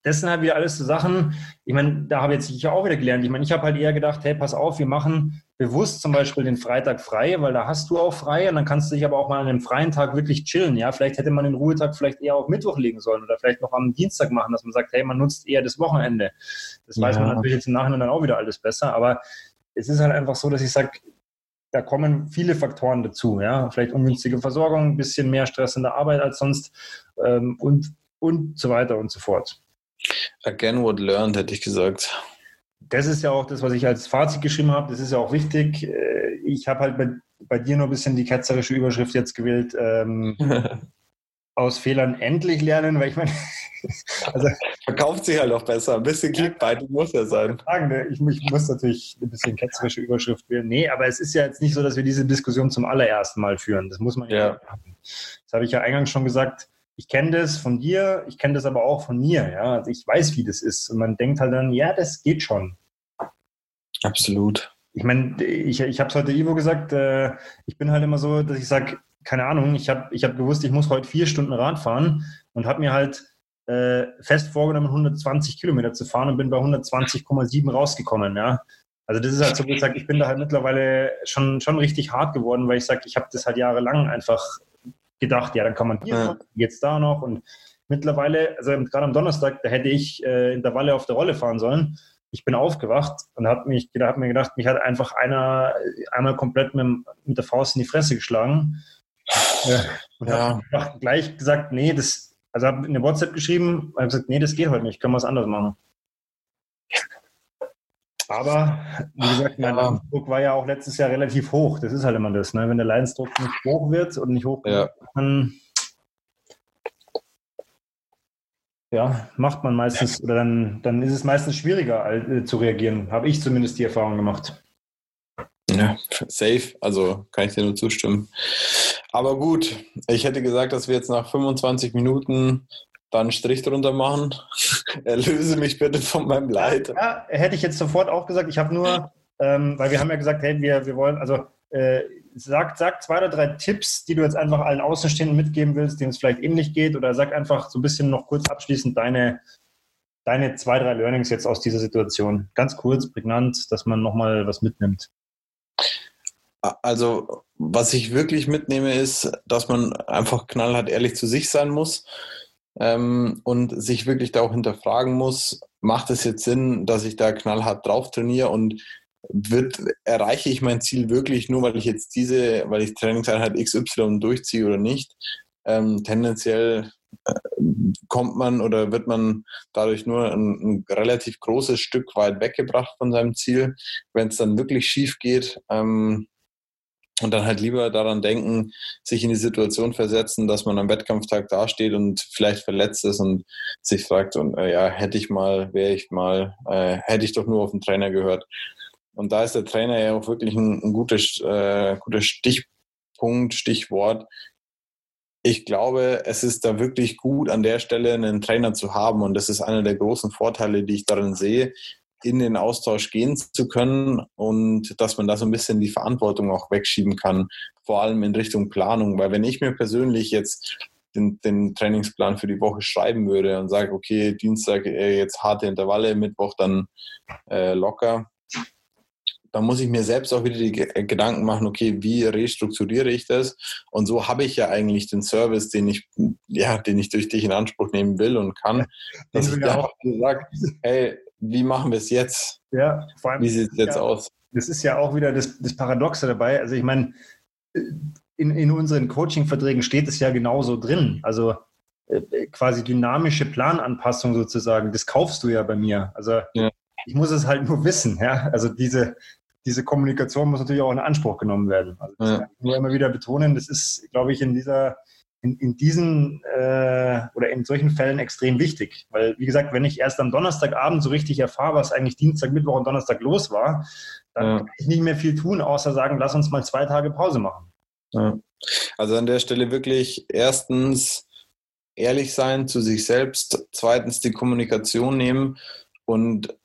Das sind halt wieder alles so Sachen, ich meine, da habe jetzt ich auch wieder gelernt. Ich meine, ich habe halt eher gedacht, hey, pass auf, wir machen bewusst zum Beispiel den Freitag frei, weil da hast du auch frei und dann kannst du dich aber auch mal an einem freien Tag wirklich chillen. Ja, vielleicht hätte man den Ruhetag vielleicht eher auf Mittwoch legen sollen oder vielleicht noch am Dienstag machen, dass man sagt, hey, man nutzt eher das Wochenende. Das weiß man natürlich jetzt im Nachhinein dann auch wieder alles besser, aber es ist halt einfach so, dass ich sage, da kommen viele Faktoren dazu, ja, vielleicht ungünstige Versorgung, ein bisschen mehr Stress in der Arbeit als sonst ähm, und und so weiter und so fort. Again what learned, hätte ich gesagt. Das ist ja auch das, was ich als Fazit geschrieben habe. Das ist ja auch wichtig. Äh, ich habe halt bei, bei, dir nur ein bisschen die ketzerische Überschrift jetzt gewählt. Ähm, aus Fehlern endlich lernen, weil ich meine, also, verkauft sich halt auch besser. Ein bisschen Clickbait muss ja sein. Ne? ich, ich, muss natürlich ein bisschen ketzerische Überschrift wählen. Nee, aber es ist ja jetzt nicht so, dass wir diese Diskussion zum allerersten Mal führen. Das muss man ja, ja. Das habe ich ja eingangs schon gesagt ich kenne das von dir, ich kenne das aber auch von mir, ja. Also ich weiß, wie das ist. Und man denkt halt dann, ja, das geht schon. Absolut. Ich meine, ich, ich habe es heute Ivo gesagt, äh, ich bin halt immer so, dass ich sage, keine Ahnung, ich habe ich hab gewusst, ich muss heute vier Stunden Rad fahren und habe mir halt äh, fest vorgenommen, 120 Kilometer zu fahren und bin bei 120,7 rausgekommen, ja. Also das ist halt so, wie gesagt, ich bin da halt mittlerweile schon, schon richtig hart geworden, weil ich sage, ich habe das halt jahrelang einfach gedacht, ja, dann kann man hier ja. jetzt da noch und mittlerweile, also gerade am Donnerstag, da hätte ich äh, Intervalle auf der Rolle fahren sollen. Ich bin aufgewacht und habe mich, hab mir gedacht, mich hat einfach einer einmal komplett mit, mit der Faust in die Fresse geschlagen. Äh, und ja. habe gleich gesagt, nee, das, also habe eine WhatsApp geschrieben, habe gesagt, nee, das geht heute nicht, können wir was anderes machen. Aber wie gesagt, mein ja. Leidensdruck war ja auch letztes Jahr relativ hoch. Das ist halt immer das. Ne? Wenn der Leidensdruck nicht hoch wird und nicht hoch ja. dann ja, macht man meistens oder dann, dann ist es meistens schwieriger äh, zu reagieren. Habe ich zumindest die Erfahrung gemacht. Ja, safe. Also kann ich dir nur zustimmen. Aber gut, ich hätte gesagt, dass wir jetzt nach 25 Minuten da einen Strich drunter machen. Erlöse mich bitte von meinem Leid. Ja, hätte ich jetzt sofort auch gesagt. Ich habe nur, ähm, weil wir haben ja gesagt, hey, wir, wir wollen, also äh, sag, sag zwei oder drei Tipps, die du jetzt einfach allen Außenstehenden mitgeben willst, denen es vielleicht ähnlich geht, oder sag einfach so ein bisschen noch kurz abschließend deine, deine zwei, drei Learnings jetzt aus dieser Situation. Ganz kurz, prägnant, dass man nochmal was mitnimmt. Also, was ich wirklich mitnehme, ist, dass man einfach knallhart ehrlich zu sich sein muss ähm, und sich wirklich da auch hinterfragen muss, macht es jetzt Sinn, dass ich da knallhart drauf trainiere und wird, erreiche ich mein Ziel wirklich nur, weil ich jetzt diese, weil ich Trainingseinheit XY durchziehe oder nicht? Ähm, tendenziell äh, kommt man oder wird man dadurch nur ein, ein, relativ großes Stück weit weggebracht von seinem Ziel. Wenn es dann wirklich schief geht, ähm, und dann halt lieber daran denken, sich in die Situation versetzen, dass man am Wettkampftag dasteht und vielleicht verletzt ist und sich fragt, und äh, ja, hätte ich mal, wäre ich mal, äh, hätte ich doch nur auf den Trainer gehört. Und da ist der Trainer ja auch wirklich ein, ein gutes, äh, guter Stichpunkt, Stichwort. Ich glaube, es ist da wirklich gut, an der Stelle einen Trainer zu haben. Und das ist einer der großen Vorteile, die ich darin sehe, in den Austausch gehen zu können und dass man da so ein bisschen die Verantwortung auch wegschieben kann, vor allem in Richtung Planung. Weil wenn ich mir persönlich jetzt den, den Trainingsplan für die Woche schreiben würde und sage, okay, Dienstag äh, jetzt harte Intervalle, Mittwoch dann äh, locker, da muss ich mir selbst auch wieder die äh, Gedanken machen, okay, wie restrukturiere ich das? Und so habe ich ja eigentlich den Service, den ich, ja, den ich durch dich in Anspruch nehmen will und kann, dass ich da auch sage, hey, wie machen wir es jetzt? Ja, vor allem. Wie sieht es jetzt ja, aus? Das ist ja auch wieder das, das Paradoxe dabei. Also ich meine, in, in unseren Coaching-Verträgen steht es ja genauso drin. Also äh, quasi dynamische Plananpassung sozusagen, das kaufst du ja bei mir. Also ja. ich muss es halt nur wissen. Ja? Also diese, diese Kommunikation muss natürlich auch in Anspruch genommen werden. Also das ja. kann ich nur immer wieder betonen, das ist, glaube ich, in dieser in, in diesen äh, oder in solchen Fällen extrem wichtig. Weil, wie gesagt, wenn ich erst am Donnerstagabend so richtig erfahre, was eigentlich Dienstag, Mittwoch und Donnerstag los war, dann ja. kann ich nicht mehr viel tun, außer sagen, lass uns mal zwei Tage Pause machen. Ja. Also an der Stelle wirklich erstens ehrlich sein zu sich selbst, zweitens die Kommunikation nehmen und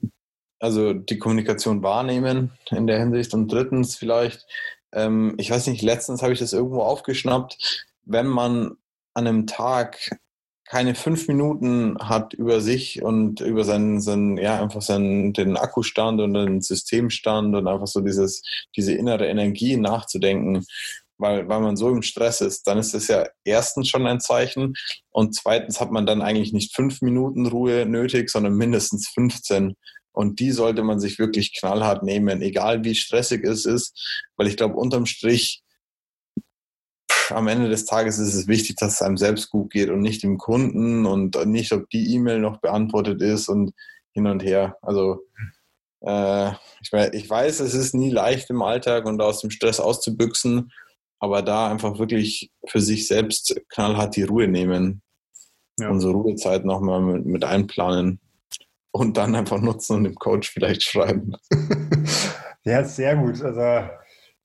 also die Kommunikation wahrnehmen in der Hinsicht. Und drittens vielleicht, ähm, ich weiß nicht, letztens habe ich das irgendwo aufgeschnappt, wenn man an einem Tag keine fünf Minuten hat über sich und über seinen, seinen ja, einfach seinen, den Akkustand und den Systemstand und einfach so dieses, diese innere Energie nachzudenken, weil, weil man so im Stress ist, dann ist das ja erstens schon ein Zeichen und zweitens hat man dann eigentlich nicht fünf Minuten Ruhe nötig, sondern mindestens 15. Und die sollte man sich wirklich knallhart nehmen, egal wie stressig es ist, weil ich glaube, unterm Strich, am Ende des Tages ist es wichtig, dass es einem selbst gut geht und nicht dem Kunden und nicht, ob die E-Mail noch beantwortet ist und hin und her. Also äh, ich, ich weiß, es ist nie leicht im Alltag und aus dem Stress auszubüchsen, aber da einfach wirklich für sich selbst knallhart die Ruhe nehmen. Ja. Unsere Ruhezeit nochmal mit, mit einplanen und dann einfach nutzen und dem Coach vielleicht schreiben. ja, sehr gut. Also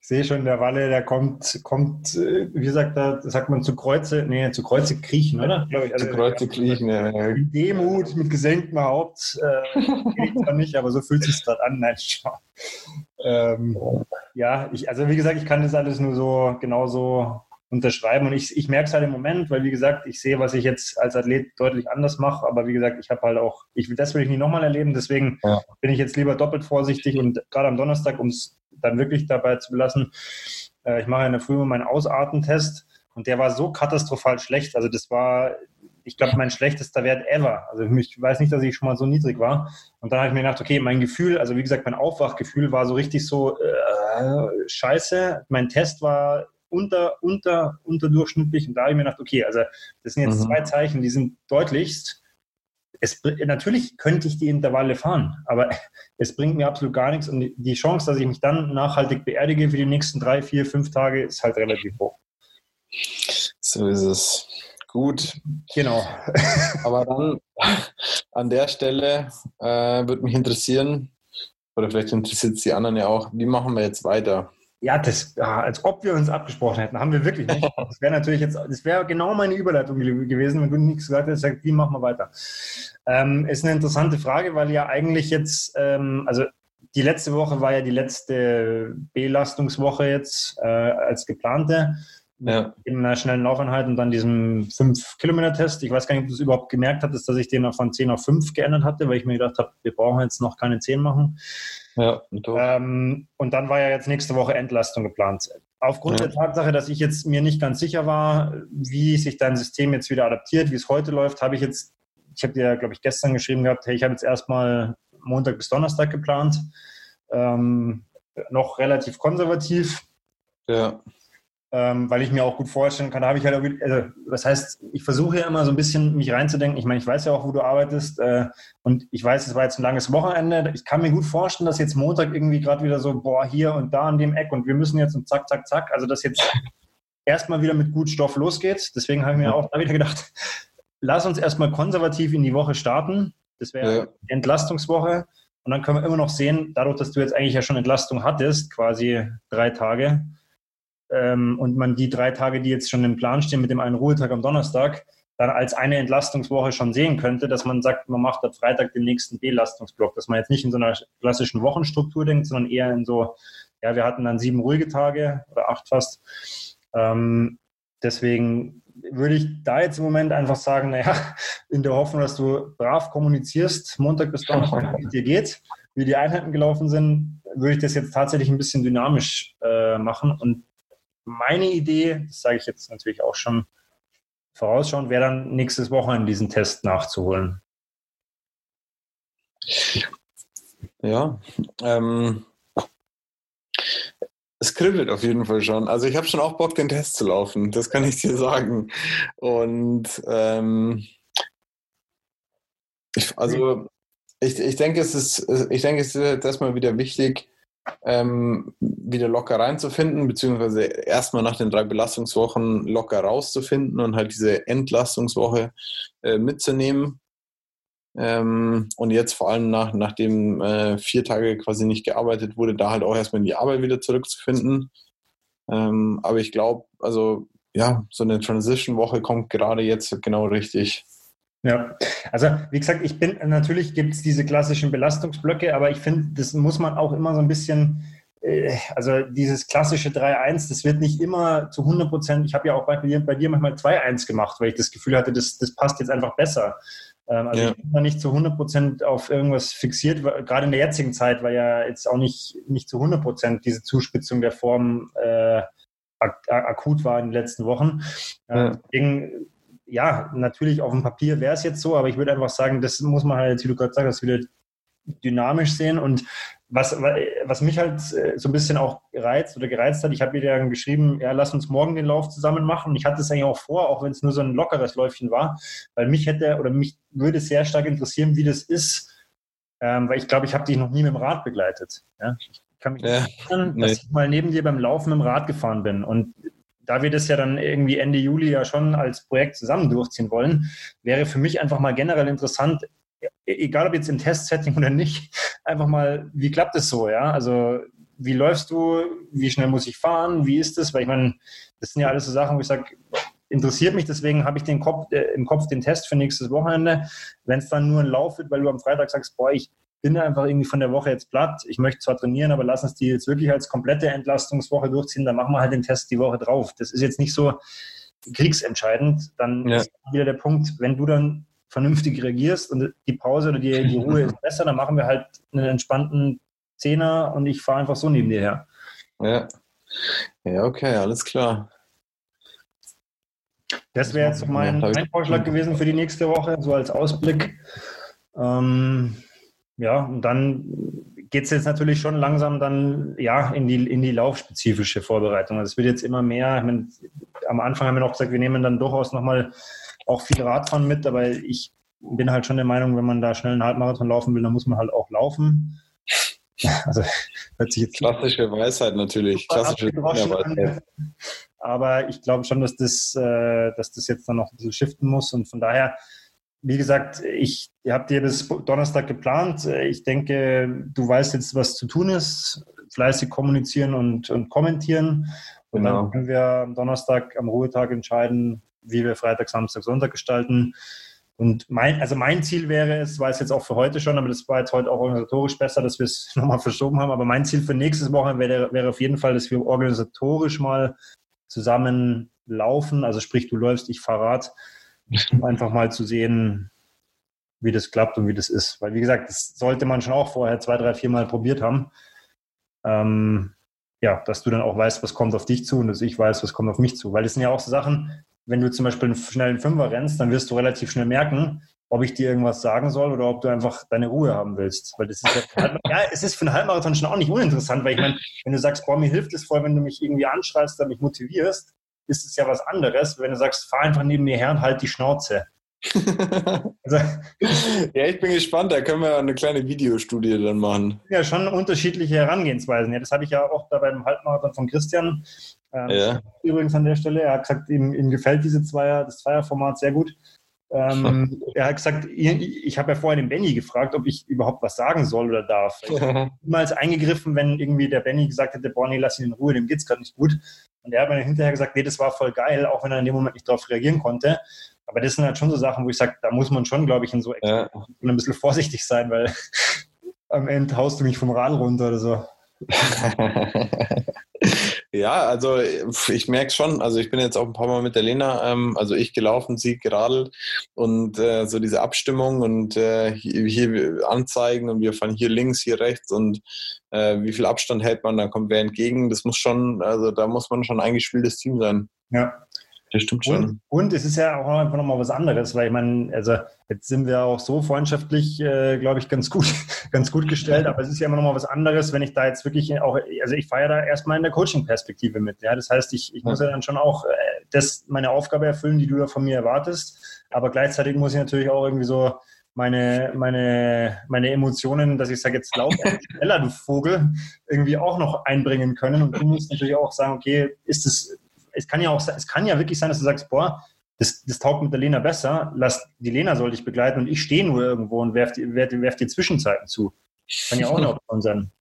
ich sehe schon, der Walle, der kommt, kommt, äh, wie sagt er, sagt man zu Kreuze, nee, zu Kreuze kriechen, oder? Ich, also, zu Kreuze kriechen, ja. In Demut, mit gesenktem Haupt, äh, geht zwar nicht, aber so fühlt sich gerade an. Nein, schau. Ähm, ja, ich, also wie gesagt, ich kann das alles nur so genauso unterschreiben. Und ich, ich merke es halt im Moment, weil wie gesagt, ich sehe, was ich jetzt als Athlet deutlich anders mache. Aber wie gesagt, ich habe halt auch, ich will das will ich nicht nochmal erleben. Deswegen ja. bin ich jetzt lieber doppelt vorsichtig und gerade am Donnerstag, um es dann wirklich dabei zu belassen, äh, ich mache in der Früh meinen Ausartentest und der war so katastrophal schlecht. Also das war, ich glaube, mein schlechtester Wert ever. Also ich weiß nicht, dass ich schon mal so niedrig war. Und dann habe ich mir gedacht, okay, mein Gefühl, also wie gesagt, mein Aufwachgefühl war so richtig so äh, scheiße. Mein Test war unter, unter, unterdurchschnittlich. Und da habe ich mir gedacht, okay, also das sind jetzt mhm. zwei Zeichen, die sind deutlichst. Es, natürlich könnte ich die Intervalle fahren, aber es bringt mir absolut gar nichts. Und die Chance, dass ich mich dann nachhaltig beerdige für die nächsten drei, vier, fünf Tage, ist halt relativ hoch. So ist es. Gut. Genau. aber dann an der Stelle äh, würde mich interessieren, oder vielleicht interessiert es die anderen ja auch, wie machen wir jetzt weiter? Ja, das, als ob wir uns abgesprochen hätten, haben wir wirklich nicht. Das wäre natürlich jetzt, das wäre genau meine Überleitung gewesen, wenn du nichts gesagt hättest, wie machen wir weiter? Ähm, ist eine interessante Frage, weil ja eigentlich jetzt, ähm, also die letzte Woche war ja die letzte Belastungswoche jetzt äh, als geplante. Ja. In einer schnellen Laufeinheit und dann diesem 5-Kilometer-Test. Ich weiß gar nicht, ob du es überhaupt gemerkt hattest, dass ich den von 10 auf 5 geändert hatte, weil ich mir gedacht habe, wir brauchen jetzt noch keine 10 machen. Ja, und, ähm, und dann war ja jetzt nächste Woche Entlastung geplant. Aufgrund ja. der Tatsache, dass ich jetzt mir nicht ganz sicher war, wie sich dein System jetzt wieder adaptiert, wie es heute läuft, habe ich jetzt, ich habe dir, glaube ich, gestern geschrieben gehabt, hey, ich habe jetzt erstmal Montag bis Donnerstag geplant. Ähm, noch relativ konservativ. Ja ähm, weil ich mir auch gut vorstellen kann, da habe ich halt, auch, also das heißt, ich versuche ja immer so ein bisschen mich reinzudenken. Ich meine, ich weiß ja auch, wo du arbeitest äh, und ich weiß, es war jetzt ein langes Wochenende. Ich kann mir gut vorstellen, dass jetzt Montag irgendwie gerade wieder so, boah, hier und da an dem Eck und wir müssen jetzt und zack, zack, zack. Also, dass jetzt erstmal wieder mit gut Stoff losgeht. Deswegen habe ich mir auch da wieder gedacht, lass uns erstmal konservativ in die Woche starten. Das wäre ja. Entlastungswoche. Und dann können wir immer noch sehen, dadurch, dass du jetzt eigentlich ja schon Entlastung hattest, quasi drei Tage, ähm, und man die drei Tage, die jetzt schon im Plan stehen mit dem einen Ruhetag am Donnerstag, dann als eine Entlastungswoche schon sehen könnte, dass man sagt, man macht ab Freitag den nächsten Belastungsblock, dass man jetzt nicht in so einer klassischen Wochenstruktur denkt, sondern eher in so, ja, wir hatten dann sieben ruhige Tage oder acht fast. Ähm, deswegen würde ich da jetzt im Moment einfach sagen, naja, in der Hoffnung, dass du brav kommunizierst, Montag bis Donnerstag, wie es dir geht, wie die Einheiten gelaufen sind, würde ich das jetzt tatsächlich ein bisschen dynamisch äh, machen und meine Idee, das sage ich jetzt natürlich auch schon vorausschauen, wäre dann nächstes Wochenende diesen Test nachzuholen. Ja, ähm, es kribbelt auf jeden Fall schon. Also ich habe schon auch Bock, den Test zu laufen, das kann ich dir sagen. Und ähm, ich, also ich, ich denke, es ist, ich denke, es ist erstmal wieder wichtig, ähm, wieder locker reinzufinden, beziehungsweise erstmal nach den drei Belastungswochen locker rauszufinden und halt diese Entlastungswoche äh, mitzunehmen. Ähm, und jetzt vor allem nach, nachdem äh, vier Tage quasi nicht gearbeitet wurde, da halt auch erstmal in die Arbeit wieder zurückzufinden. Ähm, aber ich glaube, also ja, so eine Transition-Woche kommt gerade jetzt genau richtig. Ja, also wie gesagt, ich bin, natürlich gibt es diese klassischen Belastungsblöcke, aber ich finde, das muss man auch immer so ein bisschen, äh, also dieses klassische 3-1, das wird nicht immer zu 100 Prozent, ich habe ja auch bei dir, bei dir manchmal 2-1 gemacht, weil ich das Gefühl hatte, das, das passt jetzt einfach besser. Ähm, also ja. ich bin da nicht zu 100 Prozent auf irgendwas fixiert, gerade in der jetzigen Zeit, weil ja jetzt auch nicht, nicht zu 100 Prozent diese Zuspitzung der Form äh, ak akut war in den letzten Wochen. Äh, ja. Deswegen ja, natürlich auf dem Papier wäre es jetzt so, aber ich würde einfach sagen, das muss man halt, wie du gerade sagst, wieder dynamisch sehen. Und was, was mich halt äh, so ein bisschen auch gereizt oder gereizt hat, ich habe dir dann geschrieben, ja, lass uns morgen den Lauf zusammen machen. Und ich hatte es eigentlich auch vor, auch wenn es nur so ein lockeres Läufchen war, weil mich hätte oder mich würde sehr stark interessieren, wie das ist, ähm, weil ich glaube, ich habe dich noch nie mit dem Rad begleitet. Ja? Ich kann mich ja, erinnern, dass nee. ich mal neben dir beim Laufen mit dem Rad gefahren bin. Und da wir das ja dann irgendwie Ende Juli ja schon als Projekt zusammen durchziehen wollen, wäre für mich einfach mal generell interessant, egal ob jetzt im Testsetting oder nicht, einfach mal, wie klappt es so, ja? Also wie läufst du, wie schnell muss ich fahren, wie ist das? Weil ich meine, das sind ja alles so Sachen, wo ich sage, interessiert mich, deswegen habe ich den Kopf, äh, im Kopf den Test für nächstes Wochenende. Wenn es dann nur ein Lauf wird, weil du am Freitag sagst, boah, ich bin einfach irgendwie von der Woche jetzt platt. Ich möchte zwar trainieren, aber lass uns die jetzt wirklich als komplette Entlastungswoche durchziehen. Dann machen wir halt den Test die Woche drauf. Das ist jetzt nicht so kriegsentscheidend. Dann ja. ist wieder der Punkt, wenn du dann vernünftig reagierst und die Pause oder die, die Ruhe ist besser, dann machen wir halt einen entspannten Zehner und ich fahre einfach so neben dir her. Ja. Ja, okay, alles klar. Das wäre jetzt mein, mein Vorschlag gewesen für die nächste Woche, so als Ausblick. Ähm, ja, und dann geht es jetzt natürlich schon langsam dann ja in die, in die laufspezifische Vorbereitung. Also es wird jetzt immer mehr. Ich meine, am Anfang haben wir noch gesagt, wir nehmen dann durchaus nochmal auch viel Radfahren mit, aber ich bin halt schon der Meinung, wenn man da schnell einen Halbmarathon laufen will, dann muss man halt auch laufen. Also hört sich jetzt klassische Weisheit natürlich, klassische Weisheit. Aber ich glaube schon, dass das, äh, dass das jetzt dann noch ein bisschen shiften muss und von daher wie gesagt, ich habe dir bis Donnerstag geplant. Ich denke, du weißt jetzt, was zu tun ist. Fleißig kommunizieren und, und kommentieren. Und genau. dann können wir am Donnerstag am Ruhetag entscheiden, wie wir Freitag, Samstag, Sonntag gestalten. Und mein, also mein Ziel wäre es, war es jetzt auch für heute schon, aber das war jetzt heute auch organisatorisch besser, dass wir es nochmal verschoben haben. Aber mein Ziel für nächstes Woche wäre, wäre auf jeden Fall, dass wir organisatorisch mal zusammen laufen. Also sprich, du läufst, ich Fahrrad, um einfach mal zu sehen, wie das klappt und wie das ist. Weil wie gesagt, das sollte man schon auch vorher zwei, drei, vier Mal probiert haben. Ähm, ja, dass du dann auch weißt, was kommt auf dich zu und dass ich weiß, was kommt auf mich zu. Weil das sind ja auch so Sachen, wenn du zum Beispiel einen schnellen Fünfer rennst, dann wirst du relativ schnell merken, ob ich dir irgendwas sagen soll oder ob du einfach deine Ruhe haben willst. Weil das ist ja, ja es ist für einen Halbmarathon schon auch nicht uninteressant, weil ich meine, wenn du sagst, boah, mir hilft es voll, wenn du mich irgendwie anschreist oder mich motivierst, ist es ja was anderes, wenn du sagst, fahr einfach neben mir her und halt die Schnauze. also, ja, ich bin gespannt. Da können wir eine kleine Videostudie dann machen. Ja, schon unterschiedliche Herangehensweisen. Ja, das habe ich ja auch da beim Halbmarathon von Christian. Ähm, ja. Übrigens an der Stelle, er hat gesagt, ihm, ihm gefällt diese Zweier, das Zweierformat sehr gut. Ähm, er hat gesagt, ich, ich habe ja vorher den Benny gefragt, ob ich überhaupt was sagen soll oder darf. Ich habe niemals eingegriffen, wenn irgendwie der Benny gesagt hätte, boah, nee, lass ihn in Ruhe, dem geht's gerade nicht gut. Und er hat mir hinterher gesagt, nee, das war voll geil, auch wenn er in dem Moment nicht darauf reagieren konnte. Aber das sind halt schon so Sachen, wo ich sage, da muss man schon, glaube ich, in so ja. ein bisschen vorsichtig sein, weil am Ende haust du mich vom Rad runter oder so. Ja, also ich merke schon, also ich bin jetzt auch ein paar Mal mit der Lena, ähm, also ich gelaufen, sie geradelt und äh, so diese Abstimmung und äh, hier, hier, Anzeigen und wir fahren hier links, hier rechts und äh, wie viel Abstand hält man, dann kommt wer entgegen, das muss schon, also da muss man schon ein eingespieltes Team sein. Ja, das stimmt schon. Und, und, es ist ja auch einfach nochmal was anderes, weil ich meine, also jetzt sind wir auch so freundschaftlich, äh, glaube ich, ganz gut, ganz gut gestellt, aber es ist ja immer nochmal was anderes, wenn ich da jetzt wirklich auch, also ich fahre ja da erstmal in der Coaching-Perspektive mit. Ja, das heißt, ich, ich muss ja dann schon auch äh, das, meine Aufgabe erfüllen, die du da von mir erwartest, aber gleichzeitig muss ich natürlich auch irgendwie so meine, meine, meine Emotionen, dass ich sage, jetzt lauf schneller, du Vogel, irgendwie auch noch einbringen können. Und du musst natürlich auch sagen, okay, ist es es kann ja auch, es kann ja wirklich sein, dass du sagst, boah, das, das taugt mit der Lena besser, lass, die Lena soll dich begleiten und ich stehe nur irgendwo und werf, werf, werf dir Zwischenzeiten zu. Kann ja auch eine Option sein.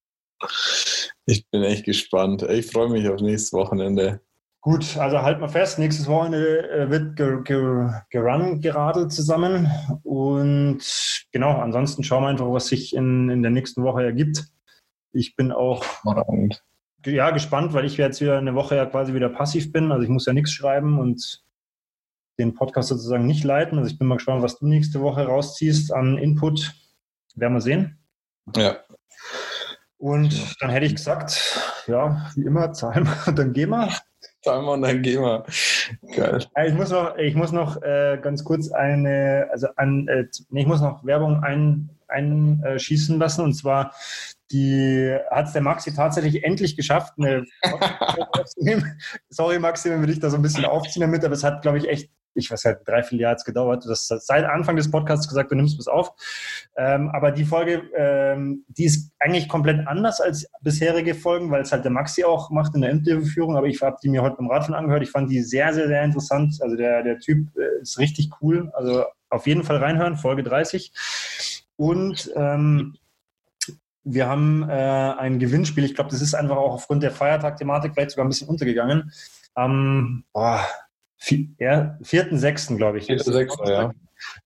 Ich bin echt gespannt. Ich freue mich auf nächstes Wochenende. Gut, also halt mal fest, nächstes Wochenende äh, wird gerun geradelt zusammen. Und genau, ansonsten schauen wir einfach, was sich in, in der nächsten Woche ergibt. Ich bin auch ja, gespannt, weil ich jetzt wieder eine Woche ja quasi wieder passiv bin. Also ich muss ja nichts schreiben und den Podcast sozusagen nicht leiten. Also ich bin mal gespannt, was du nächste Woche rausziehst an Input. Werden wir sehen. Ja. Und dann hätte ich gesagt, ja, wie immer, zahlen wir und dann gehen wir. Zahlen wir und dann gehen wir. Geil. Ich muss noch, ich muss noch äh, ganz kurz eine, also an, äh, nee, ich muss noch Werbung einschießen ein, äh, lassen und zwar die hat es der Maxi tatsächlich endlich geschafft, eine Sorry, Maxi, wenn wir dich da so ein bisschen aufziehen damit, aber es hat, glaube ich, echt, ich weiß halt, drei, vier Jahre gedauert. Du hast seit Anfang des Podcasts gesagt, du nimmst es auf. Ähm, aber die Folge, ähm, die ist eigentlich komplett anders als bisherige Folgen, weil es halt der Maxi auch macht in der Interviewführung. Aber ich habe die mir heute beim Radfahren angehört. Ich fand die sehr, sehr, sehr interessant. Also der, der Typ äh, ist richtig cool. Also auf jeden Fall reinhören, Folge 30. Und ähm, wir haben äh, ein Gewinnspiel. Ich glaube, das ist einfach auch aufgrund der Feiertag-Thematik vielleicht sogar ein bisschen untergegangen. Am boah, 4.6., glaube ich. 4.6., ja.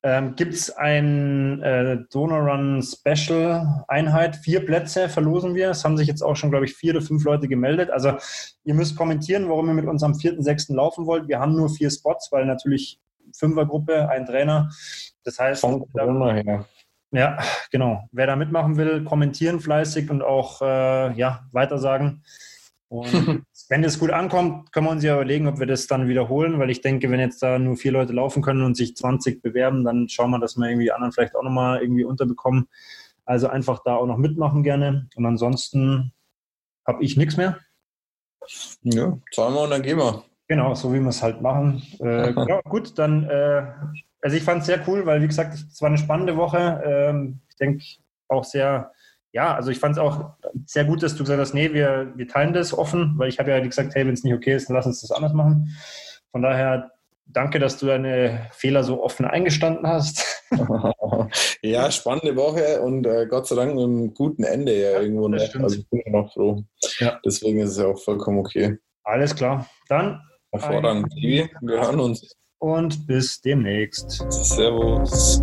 Ähm, Gibt es ein äh, Donor Run Special Einheit? Vier Plätze verlosen wir. Es haben sich jetzt auch schon, glaube ich, vier oder fünf Leute gemeldet. Also ihr müsst kommentieren, warum ihr mit uns am 4.6. laufen wollt. Wir haben nur vier Spots, weil natürlich Fünfergruppe, ein Trainer. Das heißt, Von Corona her. Ja, genau. Wer da mitmachen will, kommentieren fleißig und auch äh, ja, weitersagen. Und wenn das gut ankommt, können wir uns ja überlegen, ob wir das dann wiederholen, weil ich denke, wenn jetzt da nur vier Leute laufen können und sich 20 bewerben, dann schauen wir, dass wir irgendwie die anderen vielleicht auch nochmal irgendwie unterbekommen. Also einfach da auch noch mitmachen gerne. Und ansonsten habe ich nichts mehr. Ja, zahlen wir und dann gehen wir. Genau, so wie wir es halt machen. Äh, ja, gut, dann äh, also ich fand es sehr cool, weil wie gesagt, es war eine spannende Woche. Ähm, ich denke auch sehr, ja, also ich fand es auch sehr gut, dass du gesagt hast, nee, wir, wir teilen das offen, weil ich habe ja gesagt, hey, wenn es nicht okay ist, dann lass uns das anders machen. Von daher danke, dass du deine Fehler so offen eingestanden hast. ja, spannende Woche und äh, Gott sei Dank mit einem guten Ende ja, irgendwo. Ne? Also ich bin noch froh. Ja. Deswegen ist es ja auch vollkommen okay. Alles klar. Dann. Hervorragend, Wir hören uns und bis demnächst. Servus.